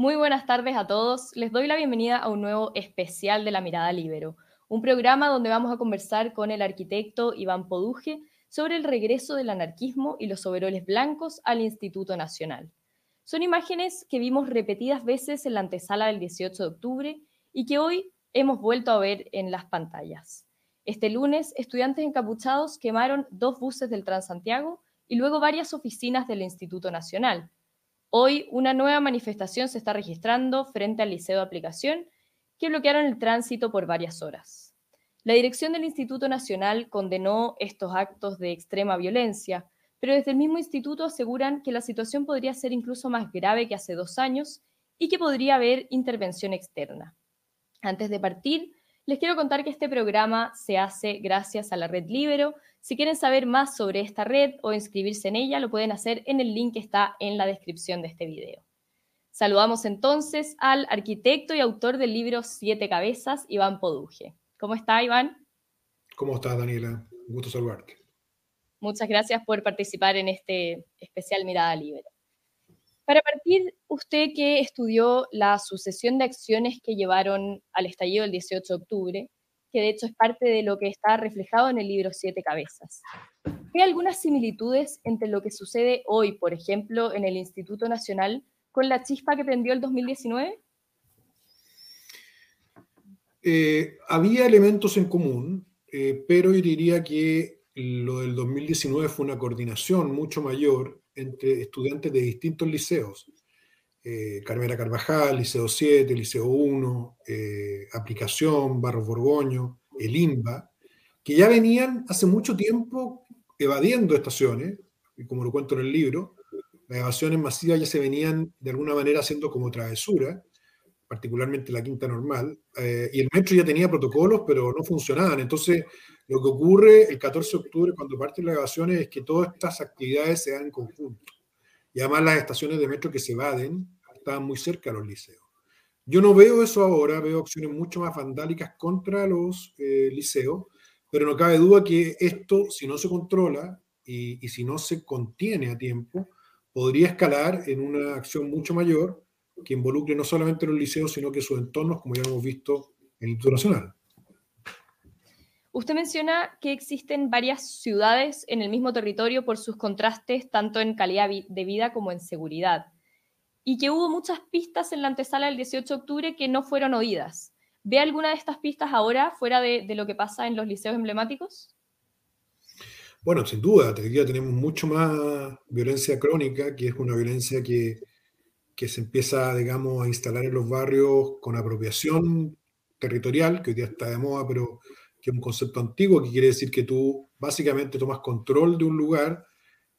Muy buenas tardes a todos. Les doy la bienvenida a un nuevo especial de La Mirada Libero, un programa donde vamos a conversar con el arquitecto Iván Poduje sobre el regreso del anarquismo y los overoles blancos al Instituto Nacional. Son imágenes que vimos repetidas veces en la antesala del 18 de octubre y que hoy hemos vuelto a ver en las pantallas. Este lunes, estudiantes encapuchados quemaron dos buses del Transantiago y luego varias oficinas del Instituto Nacional Hoy una nueva manifestación se está registrando frente al Liceo de Aplicación que bloquearon el tránsito por varias horas. La dirección del Instituto Nacional condenó estos actos de extrema violencia, pero desde el mismo instituto aseguran que la situación podría ser incluso más grave que hace dos años y que podría haber intervención externa. Antes de partir, les quiero contar que este programa se hace gracias a la red Libero, si quieren saber más sobre esta red o inscribirse en ella, lo pueden hacer en el link que está en la descripción de este video. Saludamos entonces al arquitecto y autor del libro Siete Cabezas, Iván Poduje. ¿Cómo está, Iván? ¿Cómo estás, Daniela? Un gusto saludarte. Muchas gracias por participar en este especial Mirada Libre. Para partir, usted que estudió la sucesión de acciones que llevaron al estallido del 18 de octubre, que de hecho es parte de lo que está reflejado en el libro Siete Cabezas. ¿Hay algunas similitudes entre lo que sucede hoy, por ejemplo, en el Instituto Nacional, con la chispa que prendió el 2019? Eh, había elementos en común, eh, pero yo diría que lo del 2019 fue una coordinación mucho mayor entre estudiantes de distintos liceos. Eh, Carmela Carvajal, Liceo 7, Liceo 1, eh, Aplicación, Barros Borgoño, el INBA, que ya venían hace mucho tiempo evadiendo estaciones, y como lo cuento en el libro, las evasiones masivas ya se venían de alguna manera haciendo como travesura, particularmente la quinta normal, eh, y el metro ya tenía protocolos, pero no funcionaban. Entonces, lo que ocurre el 14 de octubre cuando parten las evasiones es que todas estas actividades se dan en conjunto. Y además las estaciones de metro que se evaden estaban muy cerca de los liceos. Yo no veo eso ahora, veo acciones mucho más vandálicas contra los eh, liceos, pero no cabe duda que esto, si no se controla y, y, si no se contiene a tiempo, podría escalar en una acción mucho mayor que involucre no solamente los liceos, sino que sus entornos, como ya hemos visto en el Instituto Nacional. Usted menciona que existen varias ciudades en el mismo territorio por sus contrastes, tanto en calidad de vida como en seguridad y que hubo muchas pistas en la antesala del 18 de octubre que no fueron oídas. ¿Ve alguna de estas pistas ahora fuera de, lo que pasa en los liceos emblemáticos? Bueno, sin duda, tenemos mucho más violencia crónica, que es una violencia que, que se empieza, digamos, a instalar en los barrios con apropiación territorial, que hoy día está de moda, pero que es un concepto antiguo, que quiere decir que tú básicamente tomas control de un lugar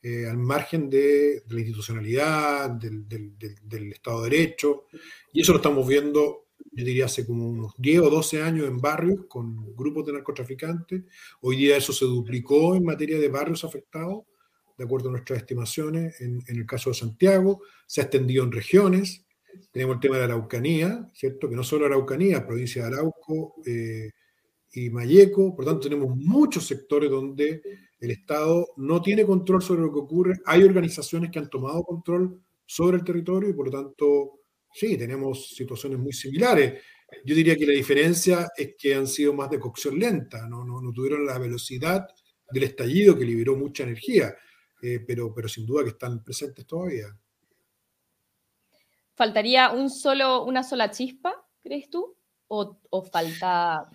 eh, al margen de, la institucionalidad, del, Estado de Derecho, y eso lo estamos viendo, yo diría, hace como unos 10 o 12 años en barrios con grupos de narcotraficantes. Hoy día eso se duplicó en materia de barrios afectados, de acuerdo a nuestras estimaciones, en, el caso de Santiago, se ha extendido en regiones. Tenemos el tema de la Araucanía, ¿cierto? Que no solo Araucanía, provincia de Arauco eh, y Mayeco, por lo tanto tenemos muchos sectores donde el Estado no tiene control sobre lo que ocurre. Hay organizaciones que han tomado control sobre el territorio y por lo tanto, sí, tenemos situaciones muy similares. Yo diría que la diferencia es que han sido más de cocción lenta, no, no, tuvieron la velocidad del estallido que liberó mucha energía, eh, pero, pero sin duda que están presentes todavía. ¿Faltaría un solo, una sola chispa, crees tú? ¿O, o falta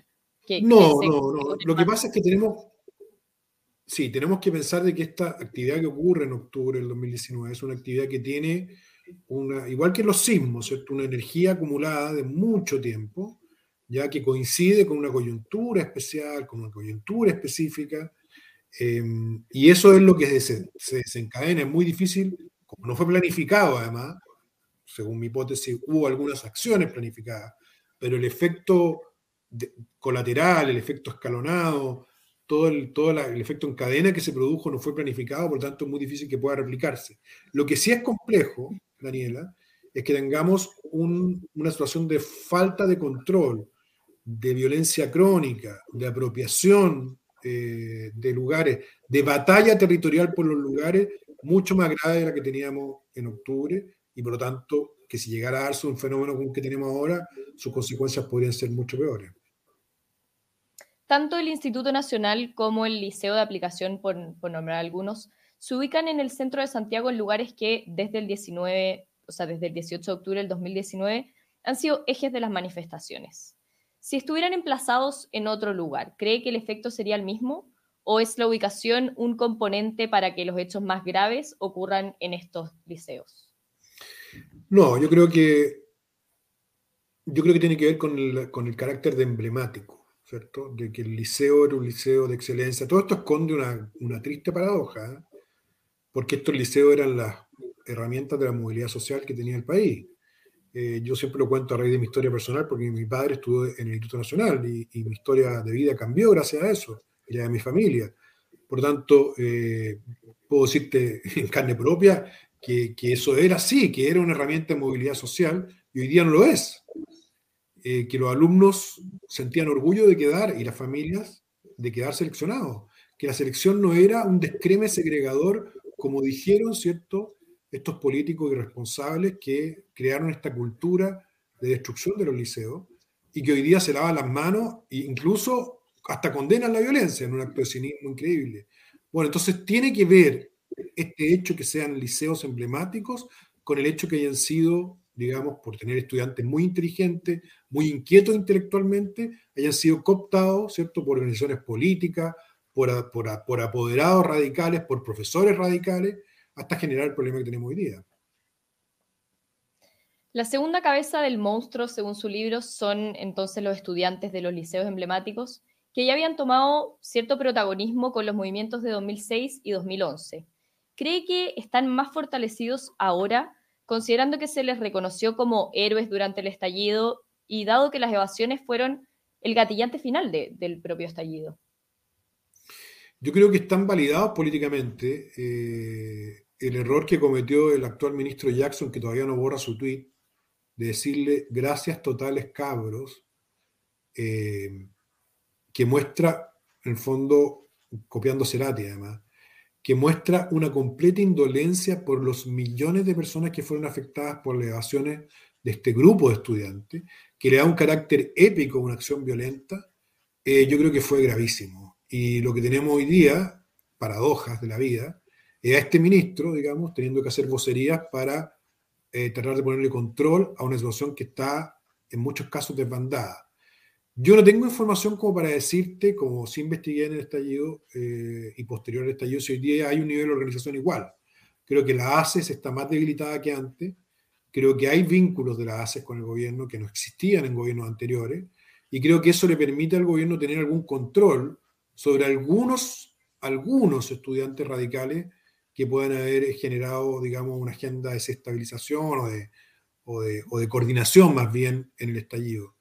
que... No, no, no. Lo que pasa es que tenemos, Sí, tenemos que pensar de que esta actividad que ocurre en octubre del 2019 es una actividad que tiene una, igual que los sismos, una energía acumulada de mucho tiempo, ya que coincide con una coyuntura especial, con una coyuntura específica, em, y eso es lo que se, desencadena. Es muy difícil, como no fue planificado además, según mi hipótesis, hubo algunas acciones planificadas, pero el efecto colateral, el efecto escalonado, todo, el, todo el efecto en cadena que se produjo no fue planificado, por lo tanto es muy difícil que pueda replicarse. Lo que sí es complejo, Daniela, es que tengamos una situación de falta de control, de violencia crónica, de apropiación eh, de lugares, de batalla territorial por los lugares, mucho más grave de la que teníamos en octubre y por lo tanto que si llegara a darse un fenómeno como el que tenemos ahora, sus consecuencias podrían ser mucho peores. Tanto el Instituto Nacional como el Liceo de Aplicación, por, nombrar algunos, se ubican en el centro de Santiago en lugares que desde el 19, o sea, desde el 18 de octubre del 2019 han sido ejes de las manifestaciones. Si estuvieran emplazados en otro lugar, ¿cree que el efecto sería el mismo? ¿O es la ubicación un componente para que los hechos más graves ocurran en estos liceos? No, yo creo que yo creo que tiene que ver con el, con el carácter de emblemático, ¿cierto? De que el liceo era un liceo de excelencia. Todo esto esconde una, una triste paradoja, ¿eh? porque estos liceos eran las herramientas de la movilidad social que tenía el país. Eh, yo siempre lo cuento a raíz de mi historia personal, porque mi padre estuvo en el Instituto Nacional y, y mi historia de vida cambió gracias a eso, y la de mi familia. Por tanto, eh, puedo decirte en carne propia que, que, eso era así, que era una herramienta de movilidad social y hoy día no lo es. Eh, que los alumnos sentían orgullo de quedar y las familias de quedar seleccionados. Que la selección no era un descreme segregador, como dijeron, ¿cierto? Estos políticos irresponsables que crearon esta cultura de destrucción de los liceos y que hoy día se lavan las manos e incluso hasta condenan la violencia en un acto de cinismo increíble. Bueno, entonces tiene que ver este hecho que sean liceos emblemáticos con el hecho que hayan sido, digamos, por tener estudiantes muy inteligentes, muy inquietos intelectualmente, hayan sido cooptados, ¿cierto?, por organizaciones políticas, por, por, por apoderados radicales, por profesores radicales, hasta generar el problema que tenemos hoy día. La segunda cabeza del monstruo, según su libro, son entonces los estudiantes de los liceos emblemáticos, que ya habían tomado cierto protagonismo con los movimientos de 2006 y 2011. ¿Cree que están más fortalecidos ahora, considerando que se les reconoció como héroes durante el estallido y dado que las evasiones fueron el gatillante final del propio estallido? Yo creo que están validados políticamente. Eh, el error que cometió el actual ministro Jackson, que todavía no borra su tweet, de decirle gracias totales cabros, eh, que muestra, en el fondo, copiando Cerati además, que muestra una completa indolencia por los millones de personas que fueron afectadas por las evasiones de este grupo de estudiantes, que le da un carácter épico a una acción violenta, eh, yo creo que fue gravísimo. Y lo que tenemos hoy día, paradojas de la vida, es a este ministro, digamos, teniendo que hacer vocerías para eh, tratar de ponerle control a una situación que está en muchos casos desbandada. Yo no tengo información como para decirte, como si investigué en el estallido eh, y posterior al estallido, si hoy día hay un nivel de organización igual. Creo que la ACES está más debilitada que antes. Creo que hay vínculos de la ACES con el gobierno que no existían en gobiernos anteriores. Y creo que eso le permite al gobierno tener algún control sobre algunos, algunos estudiantes radicales que puedan haber generado, digamos, una agenda de desestabilización o de, o de, o de coordinación más bien en el estallido.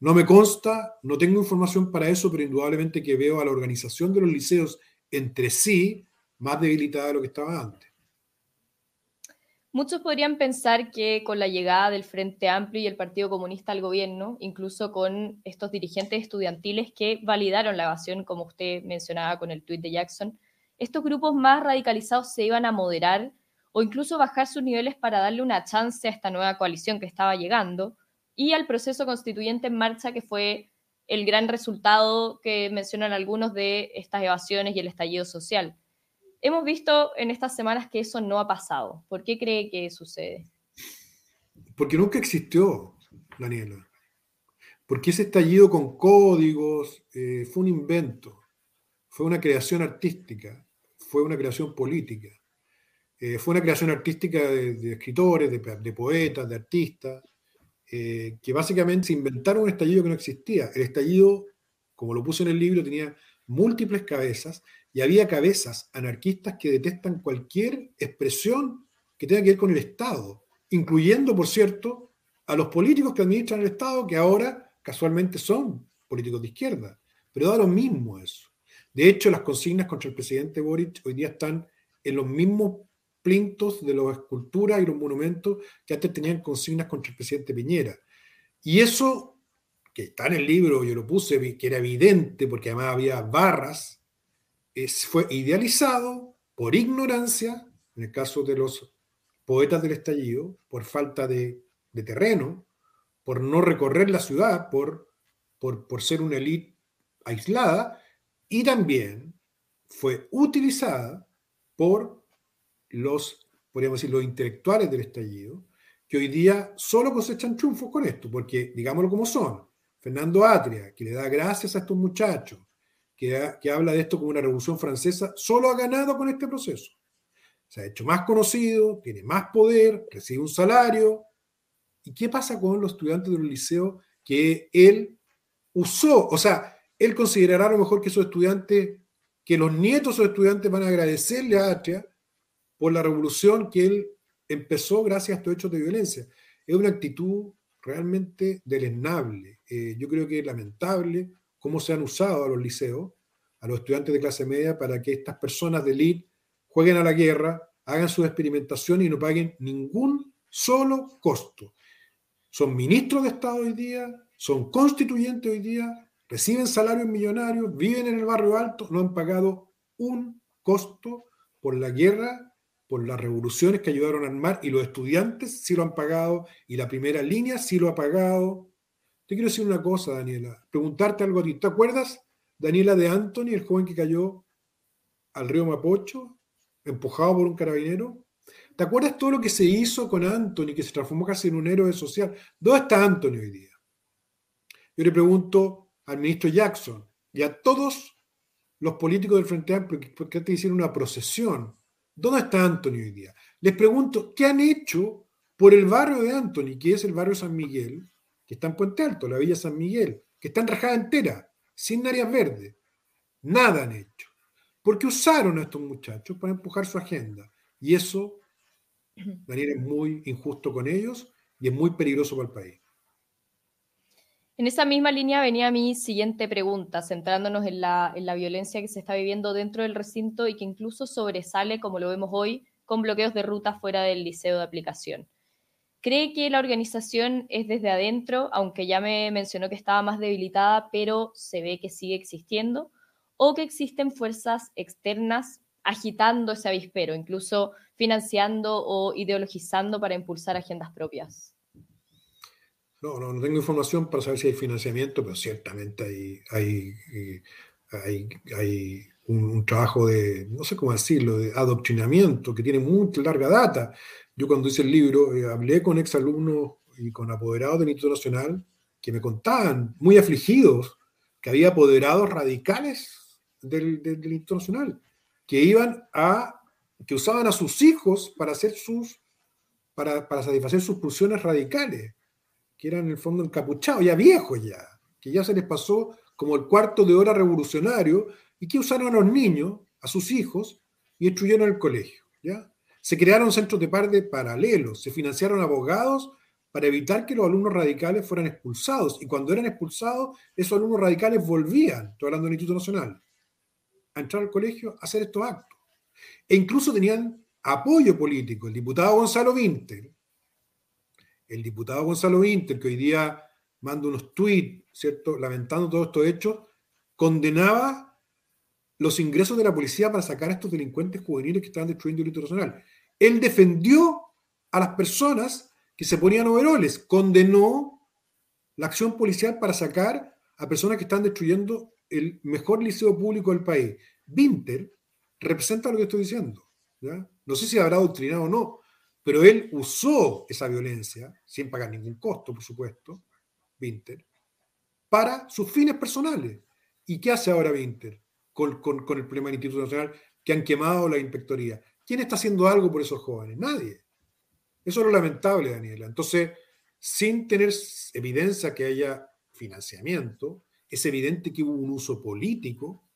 No me consta, no tengo información para eso, pero indudablemente que veo a la organización de los liceos entre sí más debilitada de lo que estaba antes. Muchos podrían pensar que con la llegada del Frente Amplio y el Partido Comunista al gobierno, incluso con estos dirigentes estudiantiles que validaron la evasión, como usted mencionaba con el tuit de Jackson, estos grupos más radicalizados se iban a moderar o incluso bajar sus niveles para darle una chance a esta nueva coalición que estaba llegando, y al proceso constituyente en marcha, que fue el gran resultado que mencionan algunos de estas evasiones y el estallido social. Hemos visto en estas semanas que eso no ha pasado. ¿Por qué cree que sucede? Porque nunca existió, Daniela. Porque ese estallido con códigos eh, fue un invento, fue una creación artística, fue una creación política, eh, fue una creación artística de, escritores, de poetas, de artistas, eh, que básicamente se inventaron un estallido que no existía. El estallido, como lo puse en el libro, tenía múltiples cabezas y había cabezas anarquistas que detestan cualquier expresión que tenga que ver con el Estado, incluyendo, por cierto, a los políticos que administran el Estado, que ahora casualmente son políticos de izquierda. Pero da lo mismo eso. De hecho, las consignas contra el presidente Boric hoy día están en los mismos plintos de las esculturas y los monumentos que antes tenían consignas contra el presidente Piñera. Y eso, que está en el libro, yo lo puse, que era evidente porque además había barras, fue idealizado por ignorancia, en el caso de los poetas del estallido, por falta de de terreno, por no recorrer la ciudad, por, por, por ser una élite aislada, y también fue utilizada por los, podríamos decir, los intelectuales del estallido, que hoy día solo cosechan triunfos con esto, porque digámoslo como son, Fernando Atria, que le da gracias a estos muchachos, que, que habla de esto como una revolución francesa, solo ha ganado con este proceso. Se ha hecho más conocido, tiene más poder, recibe un salario. ¿Y qué pasa con los estudiantes del liceo que él usó? O sea, él considerará a lo mejor que esos estudiantes, que los nietos de esos estudiantes van a agradecerle a Atria por la revolución que él empezó gracias a estos hechos de violencia. Es una actitud realmente deleznable. Eh, yo creo que es lamentable cómo se han usado a los liceos, a los estudiantes de clase media, para que estas personas de élite jueguen a la guerra, hagan su experimentación y no paguen ningún solo costo. Son ministros de Estado hoy día, son constituyentes hoy día, reciben salarios millonarios, viven en el barrio alto, no han pagado un costo por la guerra por las revoluciones que ayudaron a armar y los estudiantes sí lo han pagado y la primera línea sí lo ha pagado. Te quiero decir una cosa, Daniela, preguntarte algo a ti. ¿Te acuerdas, Daniela, de Anthony, el joven que cayó al río Mapocho, empujado por un carabinero? ¿Te acuerdas todo lo que se hizo con Anthony, que se transformó casi en un héroe social? ¿Dónde está Anthony hoy día? Yo le pregunto al ministro Jackson y a todos los políticos del Frente Amplio que, te hicieron una procesión ¿Dónde está Anthony hoy día? Les pregunto, ¿qué han hecho por el barrio de Anthony, que es el barrio San Miguel, que está en Puente Alto, la Villa San Miguel, que está enrajada entera, sin áreas verdes? Nada han hecho. Porque usaron a estos muchachos para empujar su agenda. Y eso, Daniel, es muy injusto con ellos y es muy peligroso para el país. En esa misma línea venía mi siguiente pregunta, centrándonos en la, en la, violencia que se está viviendo dentro del recinto y que incluso sobresale, como lo vemos hoy, con bloqueos de ruta fuera del liceo de aplicación. ¿Cree que la organización es desde adentro, aunque ya me mencionó que estaba más debilitada, pero se ve que sigue existiendo? ¿O que existen fuerzas externas agitando ese avispero, incluso financiando o ideologizando para impulsar agendas propias? No, no, tengo información para saber si hay financiamiento, pero ciertamente hay, hay, eh, hay, un, trabajo de, no sé cómo decirlo, de adoctrinamiento que tiene mucha larga data. Yo cuando hice el libro eh, hablé con exalumnos y con apoderados del Instituto Nacional que me contaban, muy afligidos, que había apoderados radicales del, del, Instituto Nacional, que iban a, que usaban a sus hijos para hacer sus, para, para satisfacer sus pulsiones radicales que eran en el fondo encapuchados, ya viejos ya, que ya se les pasó como el cuarto de hora revolucionario y que usaron a los niños, a sus hijos, y destruyeron el colegio. ¿ya? Se crearon centros de par de paralelos, se financiaron abogados para evitar que los alumnos radicales fueran expulsados. Y cuando eran expulsados, esos alumnos radicales volvían, estoy hablando del Instituto Nacional, a entrar al colegio a hacer estos actos. E incluso tenían apoyo político. El diputado Gonzalo Vinter, el diputado Gonzalo Inter, que hoy día manda unos tweets, ¿cierto?, lamentando todos estos hechos, condenaba los ingresos de la policía para sacar a estos delincuentes juveniles que estaban destruyendo el territorio nacional. Él defendió a las personas que se ponían overoles, condenó la acción policial para sacar a personas que están destruyendo el mejor liceo público del país. Winter representa lo que estoy diciendo. ¿ya? No sé si habrá doctrinado o no, pero él usó esa violencia, sin pagar ningún costo, por supuesto, Winter, para sus fines personales. ¿Y qué hace ahora Winter con, el problema del Instituto Nacional que han quemado la inspectoría? ¿Quién está haciendo algo por esos jóvenes? Nadie. Eso es lo lamentable, Daniela. Entonces, sin tener evidencia que haya financiamiento, es evidente que hubo un uso político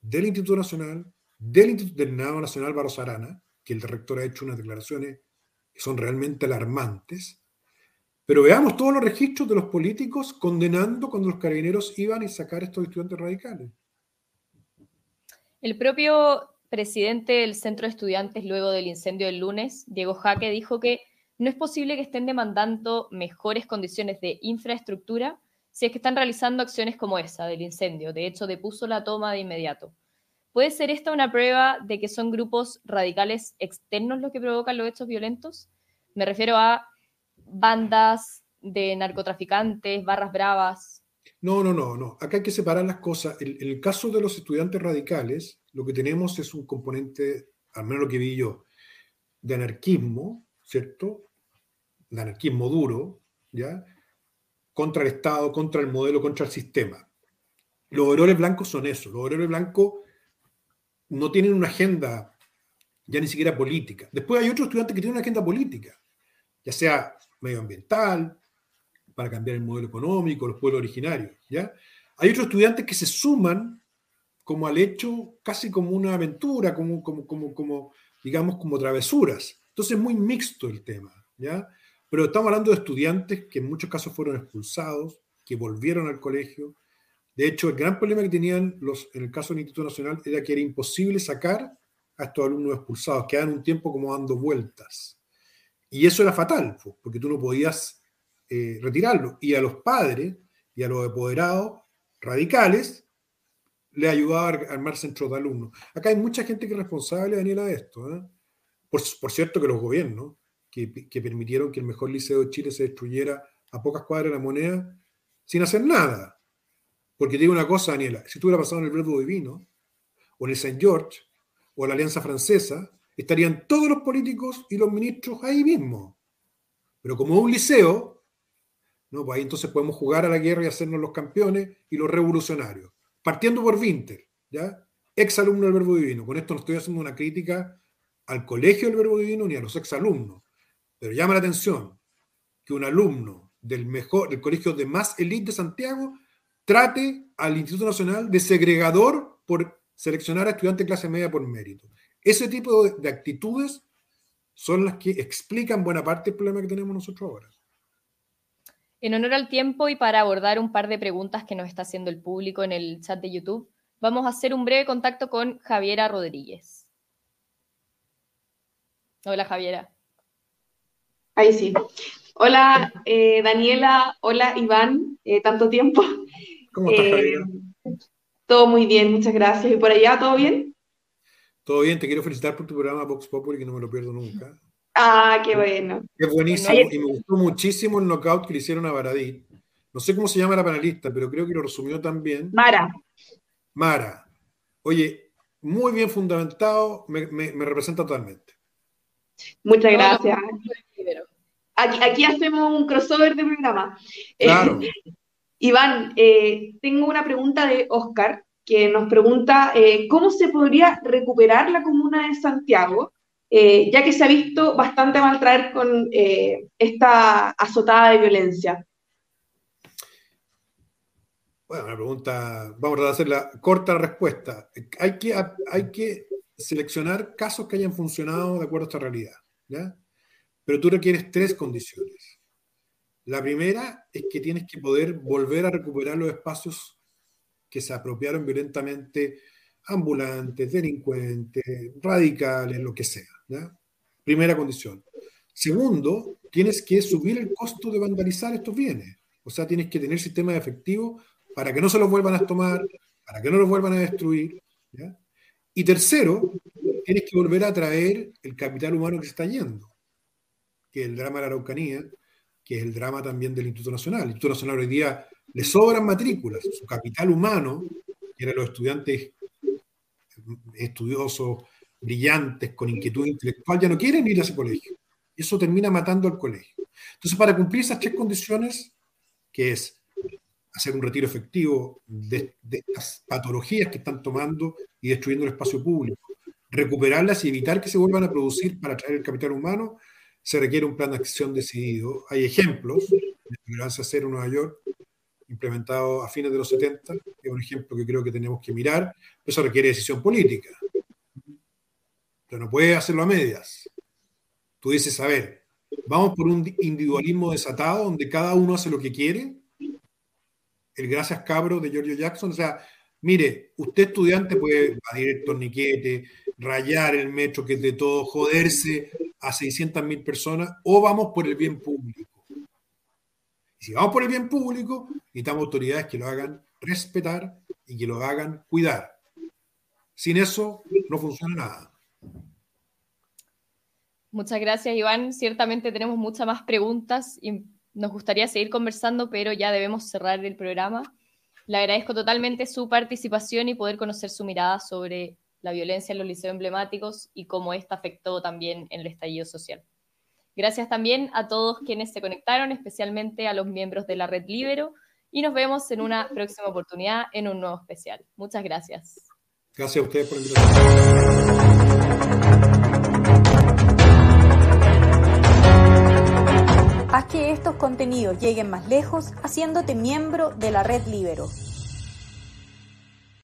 del Instituto Nacional, del Instituto del Nacional Barros Arana, que el rector ha hecho unas declaraciones son realmente alarmantes. Pero veamos todos los registros de los políticos condenando cuando los carabineros iban a sacar a estos estudiantes radicales. El propio presidente del Centro de Estudiantes luego del incendio del lunes, Diego Jaque, dijo que no es posible que estén demandando mejores condiciones de infraestructura si es que están realizando acciones como esa del incendio. De hecho, depuso la toma de inmediato. ¿Puede ser esta una prueba de que son grupos radicales externos los que provocan los hechos violentos? Me refiero a bandas de narcotraficantes, barras bravas. No, no, no, no. Acá hay que separar las cosas. En, el caso de los estudiantes radicales, lo que tenemos es un componente, al menos lo que vi yo, de anarquismo, ¿cierto? De anarquismo duro, ¿ya? Contra el Estado, contra el modelo, contra el sistema. Los obreros blancos son eso. Los obreros blancos no tienen una agenda ya ni siquiera política. Después hay otros estudiantes que tienen una agenda política, ya sea medioambiental, para cambiar el modelo económico, los pueblos originarios. ¿ya? Hay otros estudiantes que se suman como al hecho, casi como una aventura, como, como, como, como digamos, como travesuras. Entonces es muy mixto el tema. ¿ya? Pero estamos hablando de estudiantes que en muchos casos fueron expulsados, que volvieron al colegio. De hecho, el gran problema que tenían los, en el caso del Instituto Nacional era que era imposible sacar a estos alumnos expulsados, quedaban un tiempo como dando vueltas. Y eso era fatal, porque tú no podías eh, retirarlo. Y a los padres y a los apoderados radicales le ayudaba a armar centros de alumnos. Acá hay mucha gente que es responsable, Daniela, de esto. ¿eh? Por, cierto que los gobiernos, que, que, permitieron que el mejor liceo de Chile se destruyera a pocas cuadras de la moneda, sin hacer nada. Porque te digo una cosa, Daniela, si tú hubieras pasado en el Verbo Divino, o en el St. George, o la Alianza Francesa, estarían todos los políticos y los ministros ahí mismo. Pero como un liceo, no, pues ahí entonces podemos jugar a la guerra y hacernos los campeones y los revolucionarios. Partiendo por Winter, ¿ya? Ex alumno del Verbo Divino. Con esto no estoy haciendo una crítica al colegio del Verbo Divino ni a los ex alumnos. Pero llama la atención que un alumno del mejor, del colegio de más elite de Santiago, trate al Instituto Nacional de segregador por seleccionar a estudiantes de clase media por mérito. Ese tipo de, actitudes son las que explican buena parte del problema que tenemos nosotros ahora. En honor al tiempo y para abordar un par de preguntas que nos está haciendo el público en el chat de YouTube, vamos a hacer un breve contacto con Javiera Rodríguez. Hola, Javiera. Ahí sí. Hola, eh, Daniela. Hola, Iván. Eh, tanto tiempo. ¿Cómo estás? Eh, todo muy bien, muchas gracias. ¿Y por allá todo bien? Todo bien, te quiero felicitar por tu programa Vox Populi, que no me lo pierdo nunca. Ah, qué bueno. Es buenísimo y me gustó muchísimo el knockout que le hicieron a Baradí. No sé cómo se llama la panelista, pero creo que lo resumió también. Mara. Mara. Oye, muy bien fundamentado, me, representa totalmente. Muchas gracias. Aquí, aquí, hacemos un crossover de programa. Claro. Iván, eh, tengo una pregunta de Oscar que nos pregunta eh, cómo se podría recuperar la comuna de Santiago, eh, ya que se ha visto bastante mal traer con esta azotada de violencia. Bueno, una pregunta, vamos a hacer la corta respuesta. Hay que, hay que seleccionar casos que hayan funcionado de acuerdo a esta realidad, ¿ya? Pero tú requieres tres condiciones. La primera es que tienes que poder volver a recuperar los espacios que se apropiaron violentamente ambulantes, delincuentes, radicales, lo que sea. Primera condición. Segundo, tienes que subir el costo de vandalizar estos bienes. O sea, tienes que tener sistemas efectivos para que no se los vuelvan a tomar, para que no los vuelvan a destruir. Y tercero, tienes que volver a traer el capital humano que se está yendo, que es el drama de la Araucanía, que es el drama también del Instituto Nacional. El Instituto Nacional hoy día le sobran matrículas, su capital humano, que eran los estudiantes estudiosos, brillantes, con inquietud intelectual, ya no quieren ir a ese colegio. Eso termina matando al colegio. Entonces, para cumplir esas tres condiciones, que es hacer un retiro efectivo de, de estas patologías que están tomando y destruyendo el espacio público, recuperarlas y evitar que se vuelvan a producir para traer el capital humano, se requiere un plan de acción decidido. Hay ejemplos de Tolerancia Cero Nueva York, implementado a fines de los 70, que es un ejemplo que creo que tenemos que mirar. Eso requiere decisión política. Pero no puede hacerlo a medias. Tú dices, a ver, vamos por un individualismo desatado donde cada uno hace lo que quiere. El gracias cabro de Giorgio Jackson. O sea, mire, usted estudiante puede evadir el torniquete, rayar el metro que es de todo, joderse, a 600.000 personas o vamos por el bien público. Y si vamos por el bien público, necesitamos autoridades que lo hagan respetar y que lo hagan cuidar. Sin eso no funciona nada. Muchas gracias, Iván. Ciertamente tenemos muchas más preguntas y nos gustaría seguir conversando, pero ya debemos cerrar el programa. Le agradezco totalmente su participación y poder conocer su mirada sobre la violencia en los liceos emblemáticos y cómo esta afectó también en el estallido social. Gracias también a todos quienes se conectaron, especialmente a los miembros de la Red Libero, y nos vemos en una próxima oportunidad en un nuevo especial. Muchas gracias. Gracias a ustedes por la invitación. Haz que estos contenidos lleguen más lejos haciéndote miembro de la Red Libero.